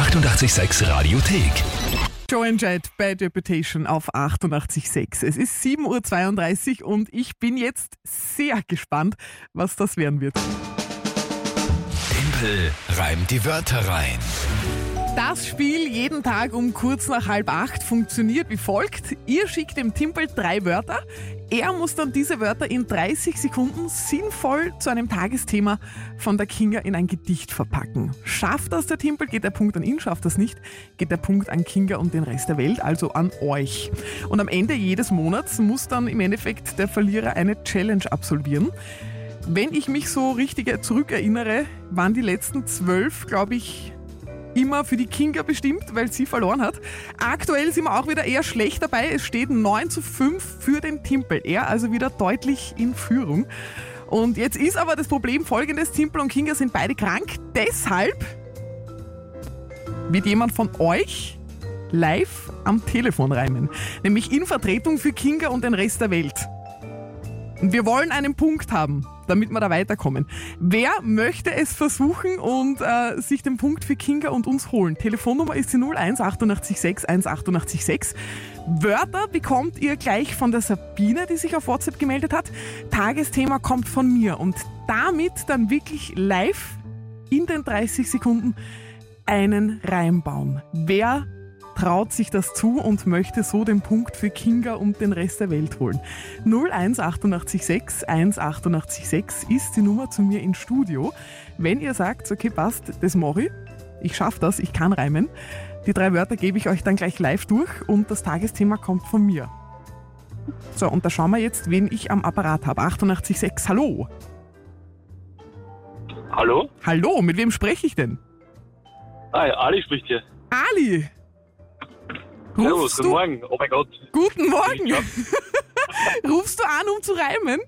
886 Radiothek. Joan Jett, Bad Reputation auf 88.6. Es ist 7.32 Uhr und ich bin jetzt sehr gespannt, was das werden wird. Tempel reimt die Wörter rein. Das Spiel jeden Tag um kurz nach halb acht funktioniert wie folgt. Ihr schickt dem Timpel drei Wörter. Er muss dann diese Wörter in 30 Sekunden sinnvoll zu einem Tagesthema von der Kinga in ein Gedicht verpacken. Schafft das der Timpel, geht der Punkt an ihn, schafft das nicht, geht der Punkt an Kinga und den Rest der Welt, also an euch. Und am Ende jedes Monats muss dann im Endeffekt der Verlierer eine Challenge absolvieren. Wenn ich mich so richtig zurückerinnere, waren die letzten zwölf, glaube ich, immer für die Kinga bestimmt, weil sie verloren hat. Aktuell sind wir auch wieder eher schlecht dabei. Es steht 9 zu 5 für den Timpel. Er also wieder deutlich in Führung. Und jetzt ist aber das Problem folgendes: Timpel und Kinga sind beide krank. Deshalb wird jemand von euch live am Telefon reimen. Nämlich in Vertretung für Kinga und den Rest der Welt. Wir wollen einen Punkt haben, damit wir da weiterkommen. Wer möchte es versuchen und äh, sich den Punkt für Kinga und uns holen? Telefonnummer ist die 01 886 18886. Wörter bekommt ihr gleich von der Sabine, die sich auf WhatsApp gemeldet hat. Tagesthema kommt von mir und damit dann wirklich live in den 30 Sekunden einen Reim bauen. Wer traut sich das zu und möchte so den Punkt für Kinga und den Rest der Welt holen. 01886 1886 ist die Nummer zu mir ins Studio. Wenn ihr sagt, okay, passt, das mache ich, ich schaffe das, ich kann reimen, die drei Wörter gebe ich euch dann gleich live durch und das Tagesthema kommt von mir. So, und da schauen wir jetzt, wen ich am Apparat habe. 886, hallo. Hallo? Hallo, mit wem spreche ich denn? Ah, ja, Ali spricht hier. Ali, Servus, guten Morgen. Oh mein Gott. guten Morgen. Rufst du an, um zu reimen?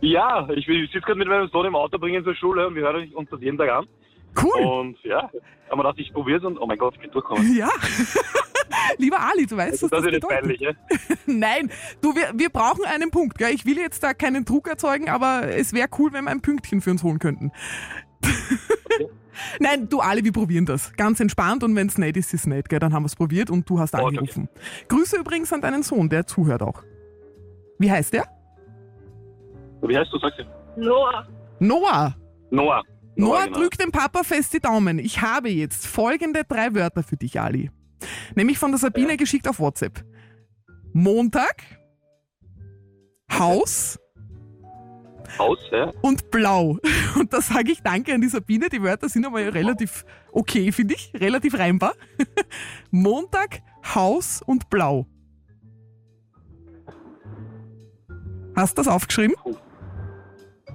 Ja, ich, ich sitze gerade mit meinem Sohn im Auto, bringe ihn zur Schule und wir hören uns das jeden Tag an. Cool. Und ja, haben wir gedacht, ich probiere es und oh mein Gott, ich bin durchgekommen. Ja. Lieber Ali, du weißt, was Das das ist bedeutet. peinlich, ja? Nein, du, wir, wir brauchen einen Punkt. Gell? Ich will jetzt da keinen Druck erzeugen, aber es wäre cool, wenn wir ein Pünktchen für uns holen könnten. Nein, du Ali, wir probieren das. Ganz entspannt und wenn es nicht ist, ist es nicht. Gell? Dann haben wir es probiert und du hast Okay. angerufen. Grüße übrigens an deinen Sohn, der zuhört auch. Wie heißt der? Wie heißt du, sagst du? Noah. Noah. Noah. Noah, genau. drück dem Papa fest die Daumen. Ich habe jetzt folgende drei Wörter für dich, Ali. Nämlich von der Sabine Ja. geschickt auf WhatsApp. Montag, Haus Haus, ja? und Blau. Und da sage ich danke an die Sabine. Die Wörter sind aber relativ okay, finde ich. Relativ reimbar. Montag, Haus und Blau. Hast du das aufgeschrieben?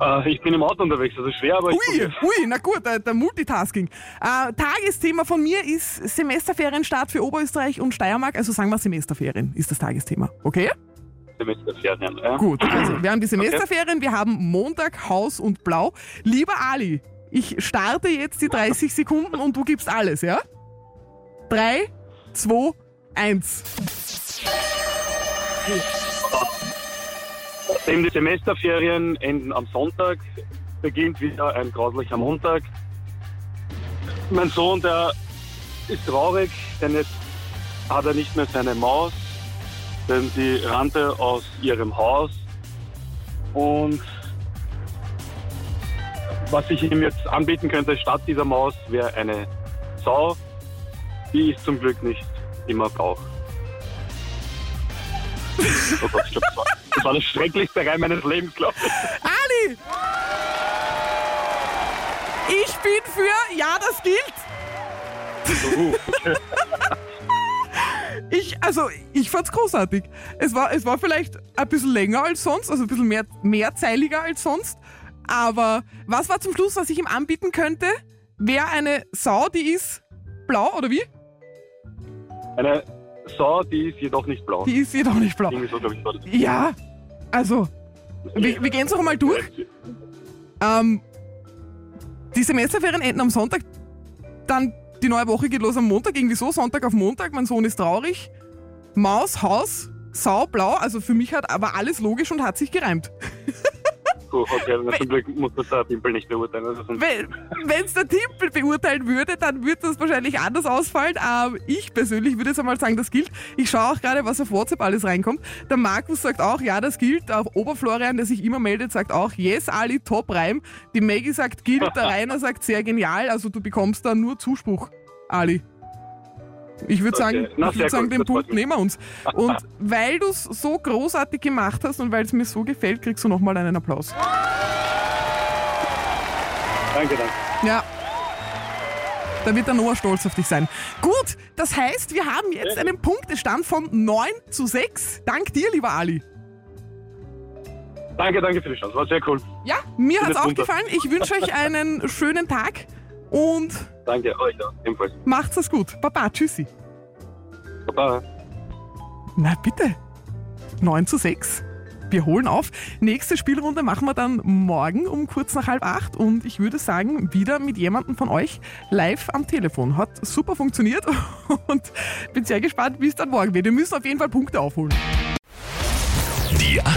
Äh, ich bin im Auto unterwegs, also schwer, aber ich Ui, ui, na gut, der, der Multitasking. Äh, Tagesthema von mir ist Semesterferienstart für Oberösterreich und Steiermark. Also sagen wir Semesterferien ist das Tagesthema. Okay? Semesterferien, ja? Gut, also wir haben die Semesterferien, wir haben Montag, Haus und Blau. Lieber Ali, ich starte jetzt die 30 Sekunden und du gibst alles, ja? 3, 2, 1. Nachdem die Semesterferien enden am Sonntag, beginnt wieder ein grauslicher Montag. Mein Sohn, der ist traurig, denn jetzt hat er nicht mehr seine Maus, denn sie rannte aus ihrem Haus. Und was ich ihm jetzt anbieten könnte statt dieser Maus, wäre eine Sau. Die ist zum Glück nicht immer Bauch. Oh Gott, ich glaub, das, war, das war das schrecklichste Reim meines Lebens, glaube ich. Ali! Ich bin für, ja, das gilt. Uh, okay. Ich, also, ich fand's großartig. Es war, es war vielleicht ein bisschen länger als sonst, also ein bisschen mehr, mehrzeiliger als sonst. Aber was war zum Schluss, was ich ihm anbieten könnte? Wäre eine Sau, die ist blau, oder wie? Eine Sau, die ist jedoch nicht blau. Die ist jedoch nicht blau. So, ich. Ja, also, wir, wir gehen es noch einmal durch. Ähm, die Semesterferien enden am Sonntag. Dann die neue Woche geht los am Montag. Irgendwie so, Sonntag auf Montag. Mein Sohn ist traurig. Maus, Haus, Sau, Blau. Also für mich hat aber alles logisch und hat sich gereimt. Oh, okay, na, zum Glück muss das der Timpel nicht beurteilen. Also Wenn es der Timpel beurteilen würde, dann würde das wahrscheinlich anders ausfallen. Aber ich persönlich würde jetzt einmal sagen, das gilt. Ich schaue auch gerade, was auf WhatsApp alles reinkommt. Der Markus sagt auch, ja, das gilt. Auch Oberflorian, der sich immer meldet, sagt auch, yes, Ali, top Reim. Die Maggie sagt, gilt. Der Rainer sagt, sehr genial. Also du bekommst da nur Zuspruch, Ali. Ich würde Okay. sagen, Na, ich würd sagen gut, den Punkt nehmen wir uns. Und weil du es so großartig gemacht hast und weil es mir so gefällt, kriegst du nochmal einen Applaus. Danke, danke. Ja. Da wird der Noah stolz auf dich sein. Gut, das heißt, wir haben jetzt einen Punktestand von 9 zu 6. Dank dir, lieber Ali. Danke, danke für die Chance. War sehr cool. Ja, mir hat es auch Wunder. gefallen. Ich wünsche euch einen schönen Tag und Danke, euch auch. Ebenfalls. macht's es gut. Baba, tschüssi. Baba. Na bitte. 9 zu 6. Wir holen auf. Nächste Spielrunde machen wir dann morgen um kurz nach halb acht und ich würde sagen, wieder mit jemandem von euch live am Telefon. Hat super funktioniert und bin sehr gespannt, wie es dann morgen wird. Wir müssen auf jeden Fall Punkte aufholen.